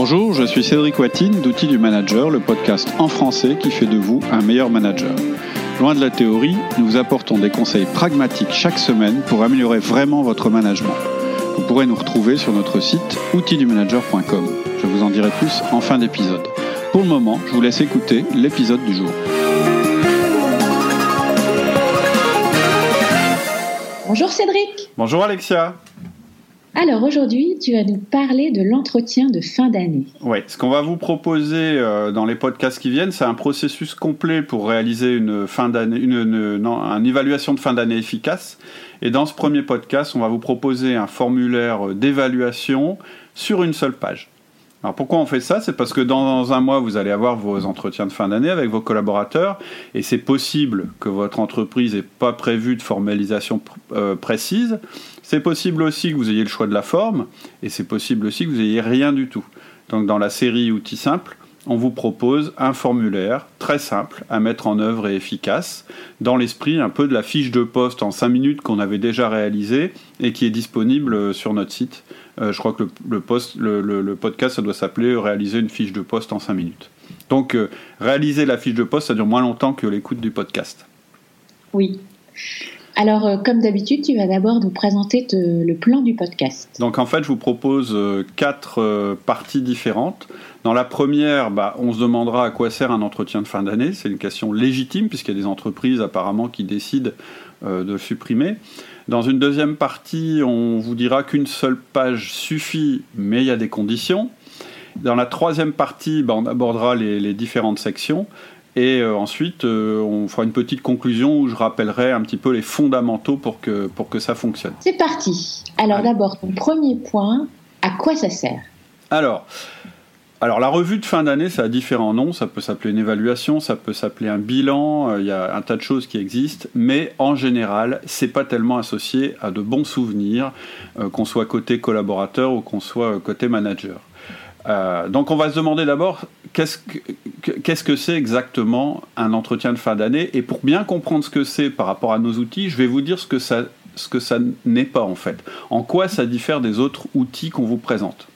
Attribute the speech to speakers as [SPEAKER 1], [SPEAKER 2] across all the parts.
[SPEAKER 1] Bonjour, je suis Cédric Watine d'Outils du Manager, le podcast en français qui fait de vous un meilleur manager. Loin de la théorie, nous vous apportons des conseils pragmatiques chaque semaine pour améliorer vraiment votre management. Vous pourrez nous retrouver sur notre site outildumanager.com. Je vous en dirai plus en fin d'épisode. Pour le moment, je vous laisse écouter l'épisode du jour.
[SPEAKER 2] Bonjour Cédric.
[SPEAKER 1] Bonjour Alexia.
[SPEAKER 2] Alors aujourd'hui, tu vas nous parler de l'entretien de fin d'année.
[SPEAKER 1] Oui, ce qu'on va vous proposer euh, dans les podcasts qui viennent, c'est un processus complet pour réaliser une fin d'année, une, évaluation de fin d'année efficace. Et dans ce premier podcast, on va vous proposer un formulaire d'évaluation sur une seule page. Alors pourquoi on fait ça? C'est parce que dans un mois, vous allez avoir vos entretiens de fin d'année avec vos collaborateurs et c'est possible que votre entreprise n'ait pas prévu de formalisation euh, précise. C'est possible aussi que vous ayez le choix de la forme et c'est possible aussi que vous n'ayez rien du tout. Donc dans la série outils simples, on vous propose un formulaire très simple à mettre en œuvre et efficace, dans l'esprit un peu de la fiche de poste en 5 minutes qu'on avait déjà réalisée et qui est disponible sur notre site. Euh, je crois que le, podcast, ça doit s'appeler Réaliser une fiche de poste en 5 minutes. Donc, euh, réaliser la fiche de poste, ça dure moins longtemps que l'écoute du podcast.
[SPEAKER 2] Oui. Alors, euh, comme d'habitude, tu vas d'abord nous présenter le plan du podcast.
[SPEAKER 1] Donc, en fait, je vous propose quatre parties différentes. Dans la première, bah, on se demandera à quoi sert un entretien de fin d'année. C'est une question légitime, puisqu'il y a des entreprises apparemment qui décident de supprimer. Dans une deuxième partie, on vous dira qu'une seule page suffit, mais il y a des conditions. Dans la troisième partie, bah, on abordera les, différentes sections. Et euh, ensuite, euh, on fera une petite conclusion où je rappellerai un petit peu les fondamentaux pour que, pour que ça fonctionne.
[SPEAKER 2] C'est parti. Alors d'abord, ton premier point, à quoi ça sert?
[SPEAKER 1] Alors, alors la revue de fin d'année, ça a différents noms. Ça peut s'appeler une évaluation, ça peut s'appeler un bilan. Euh, il y a un tas de choses qui existent, mais en général, c'est pas tellement associé à de bons souvenirs, qu'on soit côté collaborateur ou qu'on soit côté manager. Donc on va se demander d'abord qu'est-ce que c'est exactement un entretien de fin d'année? Et pour bien comprendre ce que c'est par rapport à nos outils, je vais vous dire ce que ça, ce que ça n'est pas en fait. En quoi ça diffère des autres outils qu'on vous présente?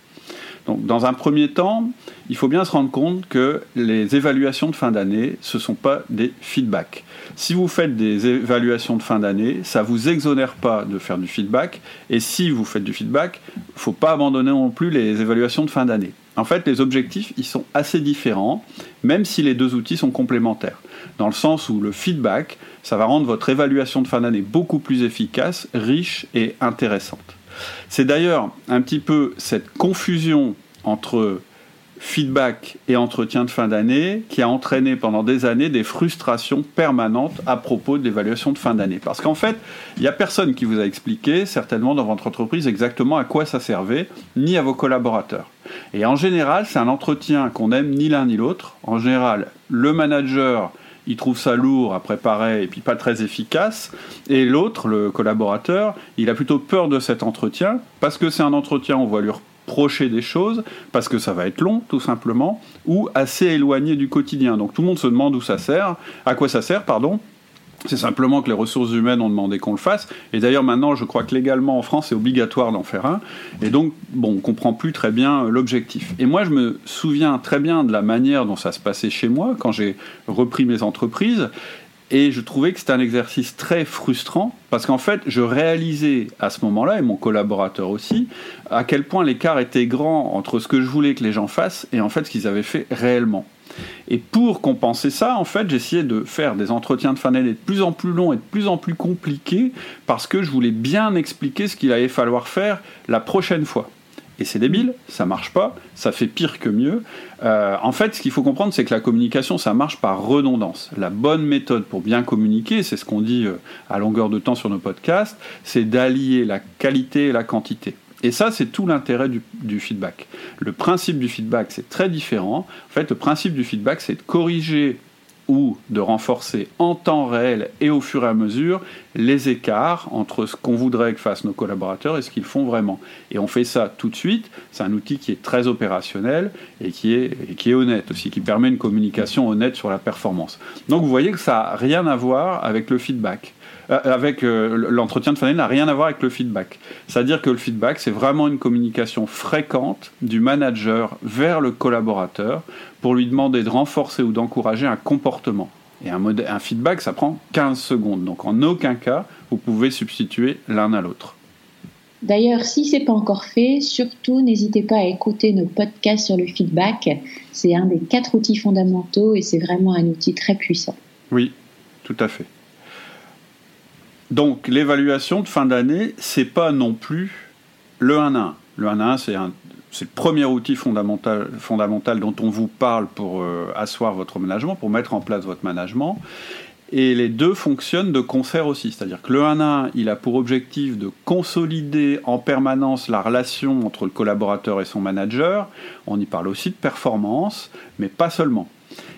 [SPEAKER 1] Donc, dans un premier temps, il faut bien se rendre compte que les évaluations de fin d'année, ce ne sont pas des feedbacks. Si vous faites des évaluations de fin d'année, ça ne vous exonère pas de faire du feedback. Et si vous faites du feedback, il ne faut pas abandonner non plus les évaluations de fin d'année. En fait, les objectifs, ils sont assez différents, même si les deux outils sont complémentaires. Dans le sens où le feedback, ça va rendre votre évaluation de fin d'année beaucoup plus efficace, riche et intéressante. C'est d'ailleurs un petit peu cette confusion entre feedback et entretien de fin d'année qui a entraîné pendant des années des frustrations permanentes à propos de l'évaluation de fin d'année. Parce qu'en fait, il n'y a personne qui vous a expliqué, certainement dans votre entreprise, exactement à quoi ça servait, ni à vos collaborateurs. Et en général, c'est un entretien qu'on aime ni l'un ni l'autre. En général, le manager il trouve ça lourd à préparer et puis pas très efficace. Et l'autre, le collaborateur, il a plutôt peur de cet entretien parce que c'est un entretien, on va lui reprocher des choses, parce que ça va être long tout simplement, ou assez éloigné du quotidien. Donc tout le monde se demande où ça sert, à quoi ça sert, pardon. C'est simplement que les ressources humaines ont demandé qu'on le fasse. Et d'ailleurs, maintenant, je crois que légalement en France, c'est obligatoire d'en faire un. Et donc, bon, on comprend plus très bien l'objectif. Et moi, je me souviens très bien de la manière dont ça se passait chez moi quand j'ai repris mes entreprises. Et je trouvais que c'était un exercice très frustrant parce qu'en fait, je réalisais à ce moment-là, et mon collaborateur aussi, à quel point l'écart était grand entre ce que je voulais que les gens fassent et en fait ce qu'ils avaient fait réellement. Et pour compenser ça, en fait, j'essayais de faire des entretiens de fin d'année de plus en plus longs et de plus en plus compliqués parce que je voulais bien expliquer ce qu'il allait falloir faire la prochaine fois. Et c'est débile, ça marche pas, ça fait pire que mieux. Euh, en fait, ce qu'il faut comprendre, c'est que la communication, ça marche par redondance. La bonne méthode pour bien communiquer, c'est ce qu'on dit euh, à longueur de temps sur nos podcasts, c'est d'allier la qualité et la quantité. Et ça, c'est tout l'intérêt du, feedback. Le principe du feedback, c'est très différent. En fait, le principe du feedback, c'est de corriger ou de renforcer en temps réel et au fur et à mesure les écarts entre ce qu'on voudrait que fassent nos collaborateurs et ce qu'ils font vraiment. Et on fait ça tout de suite. C'est un outil qui est très opérationnel et qui est, et qui est honnête aussi, qui permet une communication honnête sur la performance. Donc vous voyez que ça n'a rien à voir avec le feedback. Euh, avec euh, l'entretien de d'année n'a rien à voir avec le feedback. C'est-à-dire que le feedback, c'est vraiment une communication fréquente du manager vers le collaborateur pour lui demander de renforcer ou d'encourager un comportement. Et un, un feedback, ça prend 15 secondes. Donc en aucun cas, vous pouvez substituer l'un à l'autre.
[SPEAKER 2] D'ailleurs, si ce n'est pas encore fait, surtout n'hésitez pas à écouter nos podcasts sur le feedback. C'est un des quatre outils fondamentaux et c'est vraiment un outil très puissant.
[SPEAKER 1] Oui, tout à fait. Donc l'évaluation de fin d'année, c'est pas non plus le 1 à 1. Le 1 à 1, c'est le premier outil fondamental, dont on vous parle pour euh, asseoir votre management, pour mettre en place votre management. Et les deux fonctionnent de concert aussi. C'est-à-dire que le 1 à 1, il a pour objectif de consolider en permanence la relation entre le collaborateur et son manager. On y parle aussi de performance, mais pas seulement.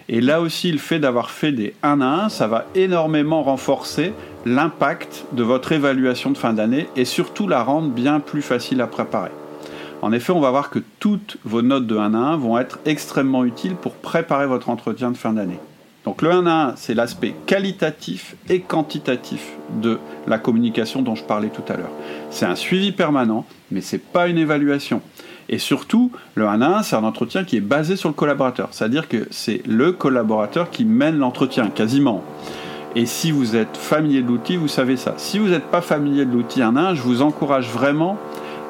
[SPEAKER 1] Et là aussi, le fait d'avoir fait des 1 à 1, ça va énormément renforcer l'impact de votre évaluation de fin d'année et surtout la rendre bien plus facile à préparer. En effet, on va voir que toutes vos notes de 1 à 1 vont être extrêmement utiles pour préparer votre entretien de fin d'année. Donc le 1 à 1, c'est l'aspect qualitatif et quantitatif de la communication dont je parlais tout à l'heure. C'est un suivi permanent, mais ce n'est pas une évaluation. Et surtout, le 1 à 1, c'est un entretien qui est basé sur le collaborateur. C'est-à-dire que c'est le collaborateur qui mène l'entretien, quasiment. Et si vous êtes familier de l'outil, vous savez ça. Si vous n'êtes pas familier de l'outil 1 à 1, je vous encourage vraiment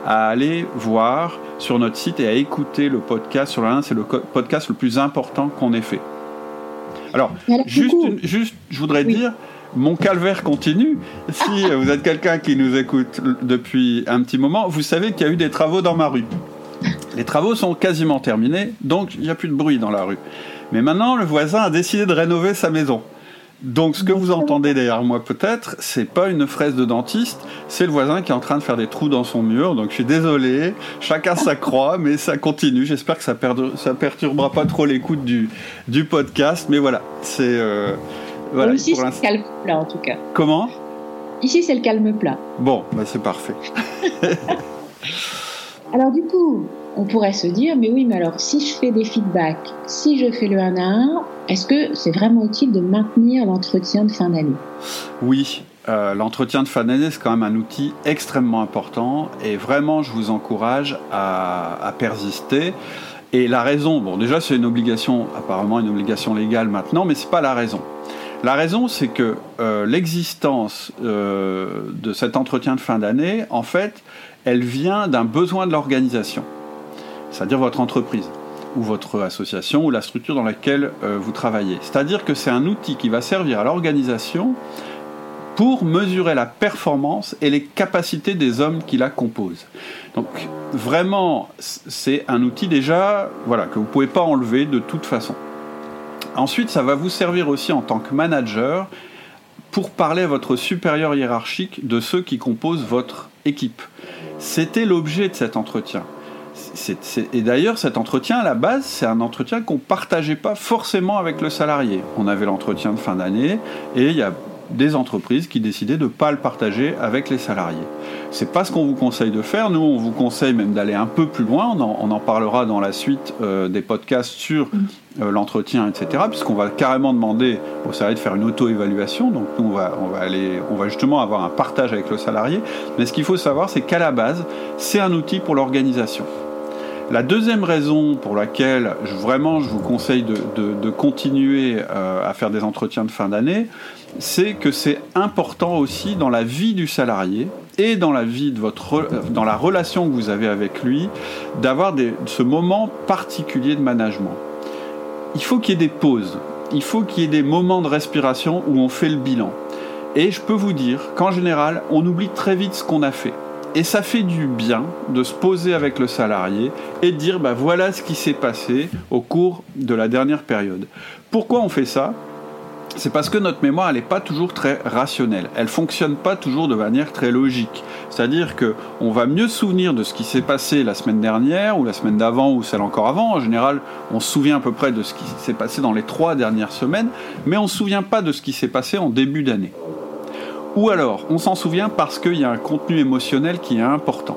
[SPEAKER 1] à aller voir sur notre site et à écouter le podcast sur le 1. C'est le podcast le plus important qu'on ait fait. Alors, juste, juste, je voudrais dire, mon calvaire continue. Si vous êtes quelqu'un qui nous écoute depuis un petit moment, vous savez qu'il y a eu des travaux dans ma rue. Les travaux sont quasiment terminés, donc il n'y a plus de bruit dans la rue. Mais maintenant, le voisin a décidé de rénover sa maison. Donc, ce que vous entendez derrière moi, peut-être, c'est pas une fraise de dentiste, c'est le voisin qui est en train de faire des trous dans son mur. Donc, je suis désolé, chacun sa croix, mais ça continue. J'espère que ça, ça perturbera pas trop l'écoute du, du podcast. Mais voilà, c'est. Euh,
[SPEAKER 2] voilà, Ici, c'est le calme plat, en tout cas.
[SPEAKER 1] Comment?
[SPEAKER 2] Ici, c'est le calme plat.
[SPEAKER 1] Bon, bah, c'est parfait.
[SPEAKER 2] Alors, du coup, on pourrait se dire, mais oui, mais alors si je fais des feedbacks, si je fais le 1 à 1, est-ce que c'est vraiment utile de maintenir l'entretien de fin d'année?
[SPEAKER 1] Oui, euh, l'entretien de fin d'année, c'est quand même un outil extrêmement important et vraiment, je vous encourage à, persister. Et la raison, bon, déjà, c'est une obligation, apparemment une obligation légale maintenant, mais ce n'est pas la raison. La raison, c'est que euh, l'existence euh, de cet entretien de fin d'année, en fait, elle vient d'un besoin de l'organisation c'est-à-dire votre entreprise ou votre association ou la structure dans laquelle euh, vous travaillez. C'est-à-dire que c'est un outil qui va servir à l'organisation pour mesurer la performance et les capacités des hommes qui la composent. Donc vraiment, c'est un outil déjà voilà, que vous ne pouvez pas enlever de toute façon. Ensuite, ça va vous servir aussi en tant que manager pour parler à votre supérieur hiérarchique de ceux qui composent votre équipe. C'était l'objet de cet entretien et d'ailleurs, cet entretien, à la base, c'est un entretien qu'on partageait pas forcément avec le salarié. On avait l'entretien de fin d'année et il y a des entreprises qui décidaient de ne pas le partager avec les salariés. C'est pas ce qu'on vous conseille de faire. Nous, on vous conseille même d'aller un peu plus loin. On en, parlera dans la suite euh, des podcasts sur euh, l'entretien, etc. Puisqu'on va carrément demander au salarié de faire une auto-évaluation. Donc nous, on va, on va aller, on va justement avoir un partage avec le salarié. Mais ce qu'il faut savoir, c'est qu'à la base, c'est un outil pour l'organisation. La deuxième raison pour laquelle je, vraiment je vous conseille de, continuer euh, à faire des entretiens de fin d'année, c'est que c'est important aussi dans la vie du salarié et dans la vie de votre, dans la relation que vous avez avec lui, d'avoir ce moment particulier de management. Il faut qu'il y ait des pauses, il faut qu'il y ait des moments de respiration où on fait le bilan. Et je peux vous dire qu'en général, on oublie très vite ce qu'on a fait. Et ça fait du bien de se poser avec le salarié et de dire bah, voilà ce qui s'est passé au cours de la dernière période. Pourquoi on fait ça? C'est parce que notre mémoire, elle n'est pas toujours très rationnelle. Elle fonctionne pas toujours de manière très logique. C'est-à-dire que on va mieux se souvenir de ce qui s'est passé la semaine dernière, ou la semaine d'avant, ou celle encore avant. En général, on se souvient à peu près de ce qui s'est passé dans les trois dernières semaines, mais on ne se souvient pas de ce qui s'est passé en début d'année. Ou alors, on s'en souvient parce qu'il y a un contenu émotionnel qui est important.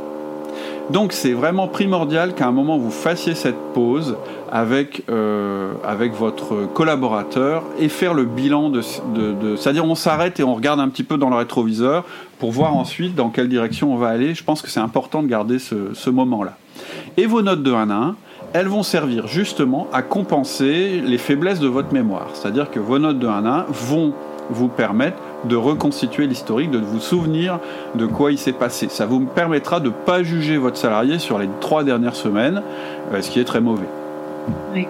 [SPEAKER 1] Donc c'est vraiment primordial qu'à un moment vous fassiez cette pause avec, euh, avec votre collaborateur et faire le bilan de... C'est-à-dire on s'arrête et on regarde un petit peu dans le rétroviseur pour voir ensuite dans quelle direction on va aller. Je pense que c'est important de garder ce, ce moment-là. Et vos notes de 1 à 1, elles vont servir justement à compenser les faiblesses de votre mémoire. C'est-à-dire que vos notes de 1 à 1 vont vous permettre de reconstituer l'historique, de vous souvenir de quoi il s'est passé. Ça vous permettra de ne pas juger votre salarié sur les trois dernières semaines, euh, ce qui est très mauvais.
[SPEAKER 2] Oui.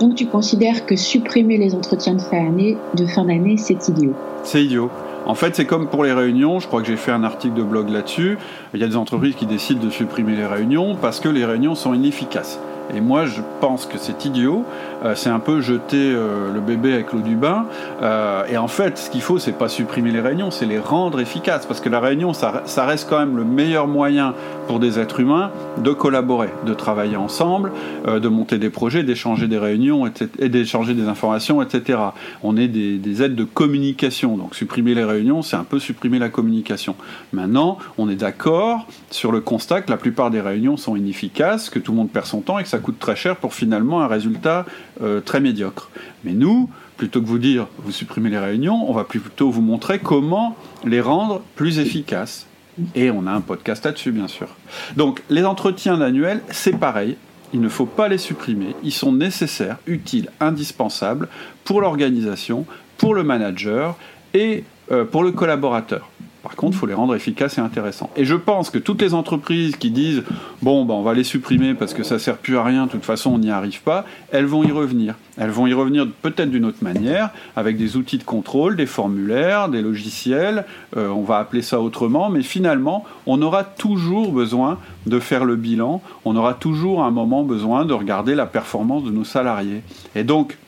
[SPEAKER 2] Donc tu considères que supprimer les entretiens de fin d'année, de fin d'année, c'est idiot
[SPEAKER 1] C'est idiot. En fait, c'est comme pour les réunions. Je crois que j'ai fait un article de blog là-dessus. Il y a des entreprises qui décident de supprimer les réunions parce que les réunions sont inefficaces. Et moi, je pense que c'est idiot. Euh, c'est un peu jeter euh, le bébé avec l'eau du bain. Euh, et en fait, ce qu'il faut, c'est pas supprimer les réunions, c'est les rendre efficaces. Parce que la réunion, ça, reste quand même le meilleur moyen pour des êtres humains de collaborer, de travailler ensemble, de monter des projets, d'échanger des réunions et d'échanger des informations, etc. On est des, des aides de communication. Donc supprimer les réunions, c'est un peu supprimer la communication. Maintenant, on est d'accord sur le constat que la plupart des réunions sont inefficaces, que tout le monde perd son temps et que ça coûte très cher pour finalement un résultat euh, très médiocre. Mais nous, plutôt que vous dire vous supprimez les réunions, on va plutôt vous montrer comment les rendre plus efficaces. Et on a un podcast là-dessus, bien sûr. Donc, les entretiens annuels, c'est pareil. Il ne faut pas les supprimer. Ils sont nécessaires, utiles, indispensables pour l'organisation, pour le manager et euh, pour le collaborateur. Par contre, il faut les rendre efficaces et intéressants. Et je pense que toutes les entreprises qui disent bon, ben, on va les supprimer parce que ça sert plus à rien, de toute façon on n'y arrive pas, elles vont y revenir. Elles vont y revenir peut-être d'une autre manière, avec des outils de contrôle, des formulaires, des logiciels, euh, on va appeler ça autrement, mais finalement, on aura toujours besoin de faire le bilan, on aura toujours un moment besoin de regarder la performance de nos salariés. Et donc,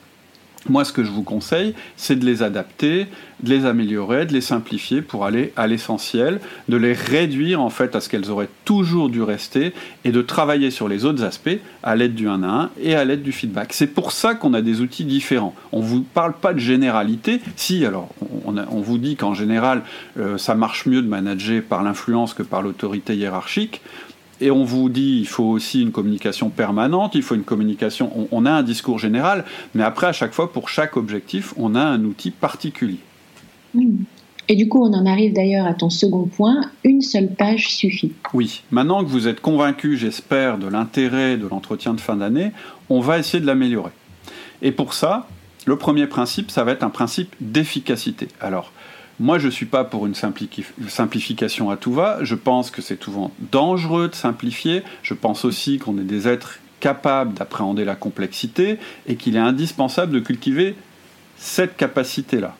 [SPEAKER 1] moi, ce que je vous conseille, c'est de les adapter, de les améliorer, de les simplifier pour aller à l'essentiel, de les réduire en fait à ce qu'elles auraient toujours dû rester et de travailler sur les autres aspects à l'aide du 1 à 1 et à l'aide du feedback. C'est pour ça qu'on a des outils différents. On ne vous parle pas de généralité. Si, alors, on, vous dit qu'en général, euh, ça marche mieux de manager par l'influence que par l'autorité hiérarchique. Et on vous dit, il faut aussi une communication permanente, il faut une communication, on, a un discours général, mais après, à chaque fois, pour chaque objectif, on a un outil particulier.
[SPEAKER 2] Et du coup, on en arrive d'ailleurs à ton second point, une seule page suffit.
[SPEAKER 1] Oui, maintenant que vous êtes convaincu, j'espère, de l'intérêt de l'entretien de fin d'année, on va essayer de l'améliorer. Et pour ça, le premier principe, ça va être un principe d'efficacité. Alors, moi, je ne suis pas pour une simplification à tout va. Je pense que c'est souvent dangereux de simplifier. Je pense aussi qu'on est des êtres capables d'appréhender la complexité et qu'il est indispensable de cultiver cette capacité-là.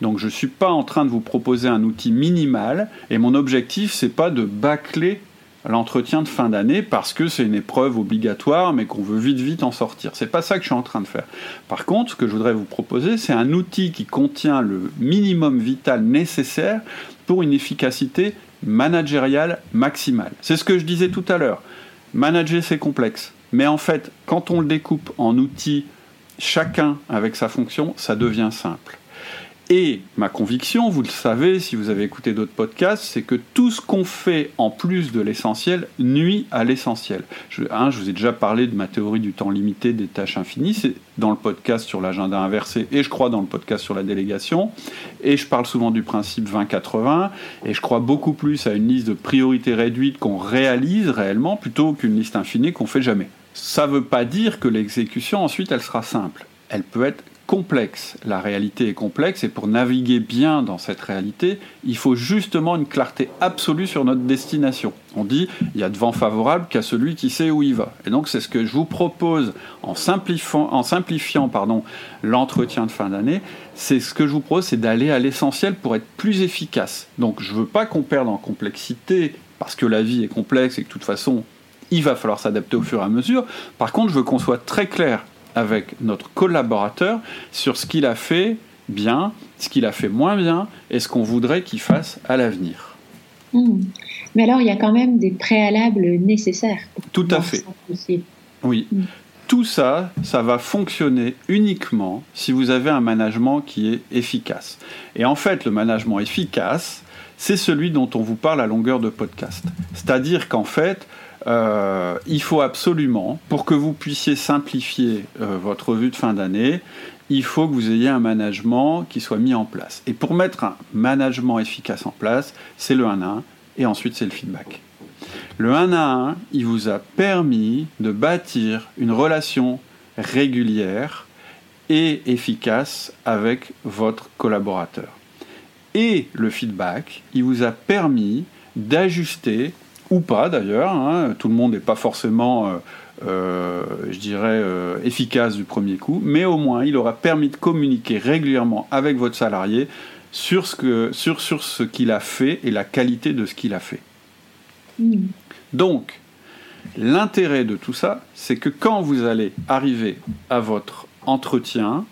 [SPEAKER 1] Donc je ne suis pas en train de vous proposer un outil minimal et mon objectif c'est pas de bâcler l'entretien de fin d'année parce que c'est une épreuve obligatoire mais qu'on veut vite vite en sortir. C'est pas ça que je suis en train de faire. Par contre, ce que je voudrais vous proposer, c'est un outil qui contient le minimum vital nécessaire pour une efficacité managériale maximale. C'est ce que je disais tout à l'heure. Manager c'est complexe, mais en fait, quand on le découpe en outils chacun avec sa fonction, ça devient simple. Et ma conviction, vous le savez si vous avez écouté d'autres podcasts, c'est que tout ce qu'on fait en plus de l'essentiel nuit à l'essentiel. Je, je vous ai déjà parlé de ma théorie du temps limité des tâches infinies, c'est dans le podcast sur l'agenda inversé et je crois dans le podcast sur la délégation. Et je parle souvent du principe 20-80 et je crois beaucoup plus à une liste de priorités réduites qu'on réalise réellement plutôt qu'une liste infinie qu'on fait jamais. Ça ne veut pas dire que l'exécution ensuite elle sera simple. Elle peut être complexe. La réalité est complexe et pour naviguer bien dans cette réalité, il faut justement une clarté absolue sur notre destination. On dit il y a de vent favorable qu'à celui qui sait où il va. Et donc c'est ce que je vous propose en simplifiant, en simplifiant pardon, l'entretien de fin d'année. C'est ce que je vous propose, c'est d'aller à l'essentiel pour être plus efficace. Donc je ne veux pas qu'on perde en complexité parce que la vie est complexe et que de toute façon il va falloir s'adapter au fur et à mesure. Par contre, je veux qu'on soit très clair avec notre collaborateur sur ce qu'il a fait bien, ce qu'il a fait moins bien et ce qu'on voudrait qu'il fasse à l'avenir.
[SPEAKER 2] Hmm. Mais alors, il y a quand même des préalables nécessaires.
[SPEAKER 1] Tout à fait. Oui. Hmm. Tout ça, ça va fonctionner uniquement si vous avez un management qui est efficace. Et en fait, le management efficace, c'est celui dont on vous parle à longueur de podcast. C'est-à-dire qu'en fait, euh, il faut absolument, pour que vous puissiez simplifier euh, votre revue de fin d'année, il faut que vous ayez un management qui soit mis en place. Et pour mettre un management efficace en place, c'est le 1 à 1 et ensuite c'est le feedback. Le 1 à 1, il vous a permis de bâtir une relation régulière et efficace avec votre collaborateur. Et le feedback, il vous a permis d'ajuster, ou pas d'ailleurs, hein, tout le monde n'est pas forcément... Euh, euh, je dirais, euh, efficace du premier coup, mais au moins il aura permis de communiquer régulièrement avec votre salarié sur ce, que, sur, sur ce qu'il a fait et la qualité de ce qu'il a fait. Mm. Donc, l'intérêt de tout ça, c'est que quand vous allez arriver à votre entretien,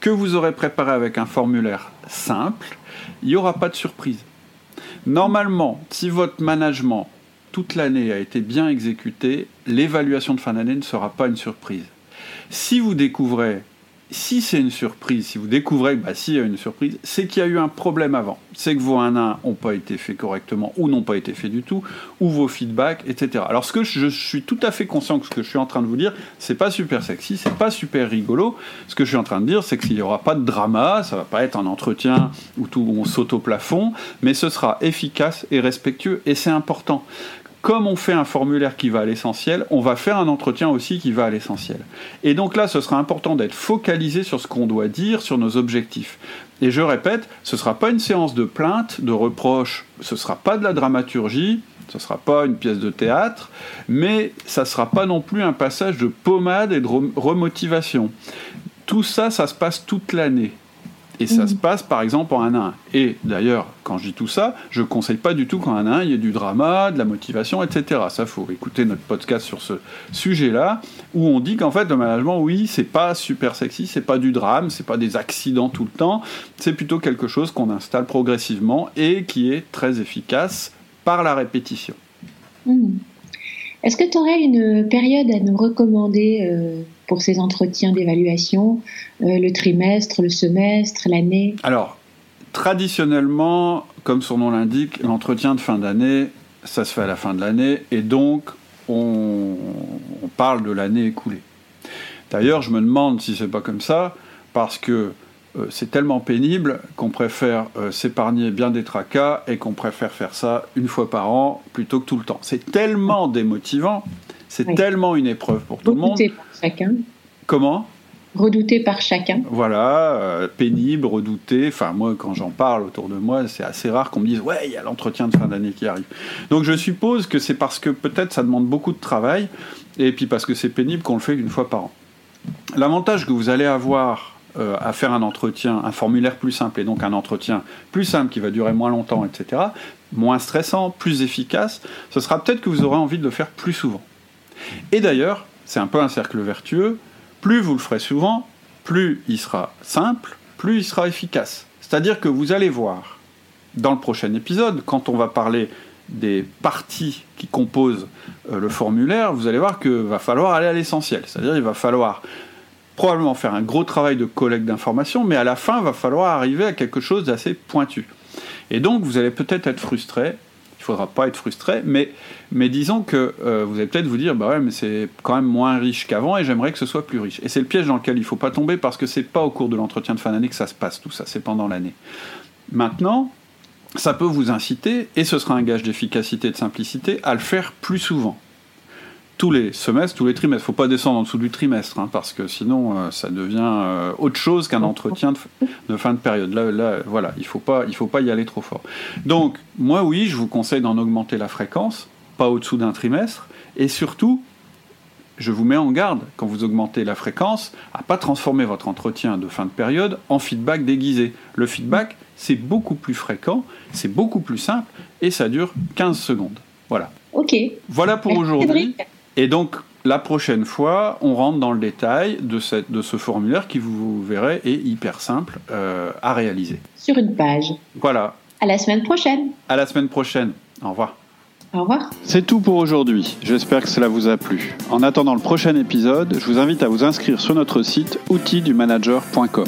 [SPEAKER 1] que vous aurez préparé avec un formulaire simple, il n'y aura pas de surprise. Normalement, si votre management toute l'année a été bien exécutée, l'évaluation de fin d'année ne sera pas une surprise. Si vous découvrez, si c'est une surprise, si vous découvrez que bah, s'il y a une surprise, c'est qu'il y a eu un problème avant. C'est que vos 1 1 n'ont pas été faits correctement ou n'ont pas été faits du tout, ou vos feedbacks, etc. Alors ce que je suis tout à fait conscient que ce que je suis en train de vous dire, c'est pas super sexy, c'est pas super rigolo. Ce que je suis en train de dire, c'est qu'il n'y aura pas de drama, ça va pas être un entretien où tout on saute au plafond, mais ce sera efficace et respectueux, et c'est important comme on fait un formulaire qui va à l'essentiel, on va faire un entretien aussi qui va à l'essentiel. Et donc là, ce sera important d'être focalisé sur ce qu'on doit dire, sur nos objectifs. Et je répète, ce ne sera pas une séance de plainte, de reproche, ce ne sera pas de la dramaturgie, ce ne sera pas une pièce de théâtre, mais ça ne sera pas non plus un passage de pommade et de remotivation. Tout ça, ça se passe toute l'année. Et ça mm. se passe par exemple en 1 à 1. Et d'ailleurs, quand je dis tout ça, je ne conseille pas du tout qu'en 1 à 1, il y ait du drama, de la motivation, etc. Ça, faut écouter notre podcast sur ce sujet-là, où on dit qu'en fait, le management, oui, c'est pas super sexy, c'est pas du drame, c'est pas des accidents tout le temps, c'est plutôt quelque chose qu'on installe progressivement et qui est très efficace par la répétition.
[SPEAKER 2] Mm. Est-ce que tu aurais une période à nous recommander euh, pour ces entretiens d'évaluation, euh, le trimestre, le semestre, l'année
[SPEAKER 1] Alors, traditionnellement, comme son nom l'indique, l'entretien de fin d'année, ça se fait à la fin de l'année, et donc on, parle de l'année écoulée. D'ailleurs, je me demande si c'est pas comme ça, parce que euh, c'est tellement pénible qu'on préfère euh, s'épargner bien des tracas et qu'on préfère faire ça une fois par an plutôt que tout le temps. C'est tellement démotivant, c'est tellement une épreuve pour tout le monde.
[SPEAKER 2] Chacun.
[SPEAKER 1] Comment?
[SPEAKER 2] Redouté par chacun.
[SPEAKER 1] Voilà, euh, pénible, redouté. Enfin, moi, quand j'en parle autour de moi, c'est assez rare qu'on me dise Ouais, il y a l'entretien de fin d'année qui arrive. Donc, je suppose que c'est parce que peut-être ça demande beaucoup de travail et puis parce que c'est pénible qu'on le fait une fois par an. L'avantage que vous allez avoir euh, à faire un entretien, un formulaire plus simple et donc un entretien plus simple qui va durer moins longtemps, etc., moins stressant, plus efficace, ce sera peut-être que vous aurez envie de le faire plus souvent. Et d'ailleurs, c'est un peu un cercle vertueux, plus vous le ferez souvent, plus il sera simple, plus il sera efficace. C'est-à-dire que vous allez voir dans le prochain épisode, quand on va parler des parties qui composent euh, le formulaire, vous allez voir qu'il va falloir aller à l'essentiel. C'est-à-dire il va falloir probablement faire un gros travail de collecte d'informations, mais à la fin, il va falloir arriver à quelque chose d'assez pointu. Et donc, vous allez peut-être être frustré, faudra pas être frustré, mais, mais disons que euh, vous allez peut-être vous dire, bah ouais, mais c'est quand même moins riche qu'avant et j'aimerais que ce soit plus riche. Et c'est le piège dans lequel il ne faut pas tomber parce que c'est pas au cours de l'entretien de fin d'année que ça se passe, tout ça, c'est pendant l'année. Maintenant, ça peut vous inciter, et ce sera un gage d'efficacité et de simplicité, à le faire plus souvent tous les semestres, tous les trimestres. Il ne faut pas descendre en dessous du trimestre, hein, parce que sinon, euh, ça devient euh, autre chose qu'un entretien de, fin de période. Là, là voilà, il ne faut, pas, faut pas y aller trop fort. Donc, moi, oui, je vous conseille d'en augmenter la fréquence, pas au-dessous d'un trimestre, et surtout, je vous mets en garde, quand vous augmentez la fréquence, à pas transformer votre entretien de fin de période en feedback déguisé. Le feedback, c'est beaucoup plus fréquent, c'est beaucoup plus simple, et ça dure 15 secondes. Voilà.
[SPEAKER 2] Ok.
[SPEAKER 1] Voilà pour aujourd'hui. Et donc, la prochaine fois, on rentre dans le détail de, cette, de ce formulaire qui, vous verrez, est hyper simple euh, à réaliser.
[SPEAKER 2] Sur une page.
[SPEAKER 1] Voilà.
[SPEAKER 2] À la semaine prochaine.
[SPEAKER 1] À la semaine prochaine.
[SPEAKER 2] Au revoir.
[SPEAKER 1] C'est tout pour aujourd'hui. J'espère que cela vous a plu. En attendant le prochain épisode, je vous invite à vous inscrire sur notre site outildumanager.com.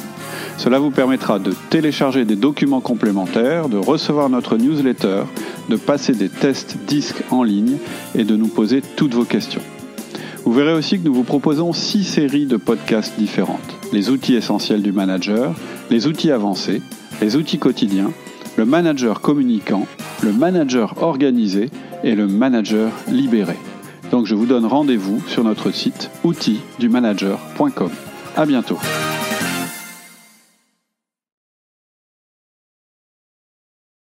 [SPEAKER 1] Cela vous permettra de télécharger des documents complémentaires, de recevoir notre newsletter, de passer des tests disques en ligne et de nous poser toutes vos questions. Vous verrez aussi que nous vous proposons six séries de podcasts différentes. Les outils essentiels du manager, les outils avancés, les outils quotidiens, le manager communicant, le manager organisé et le manager libéré. Donc je vous donne rendez-vous sur notre site outildumanager.com. À bientôt.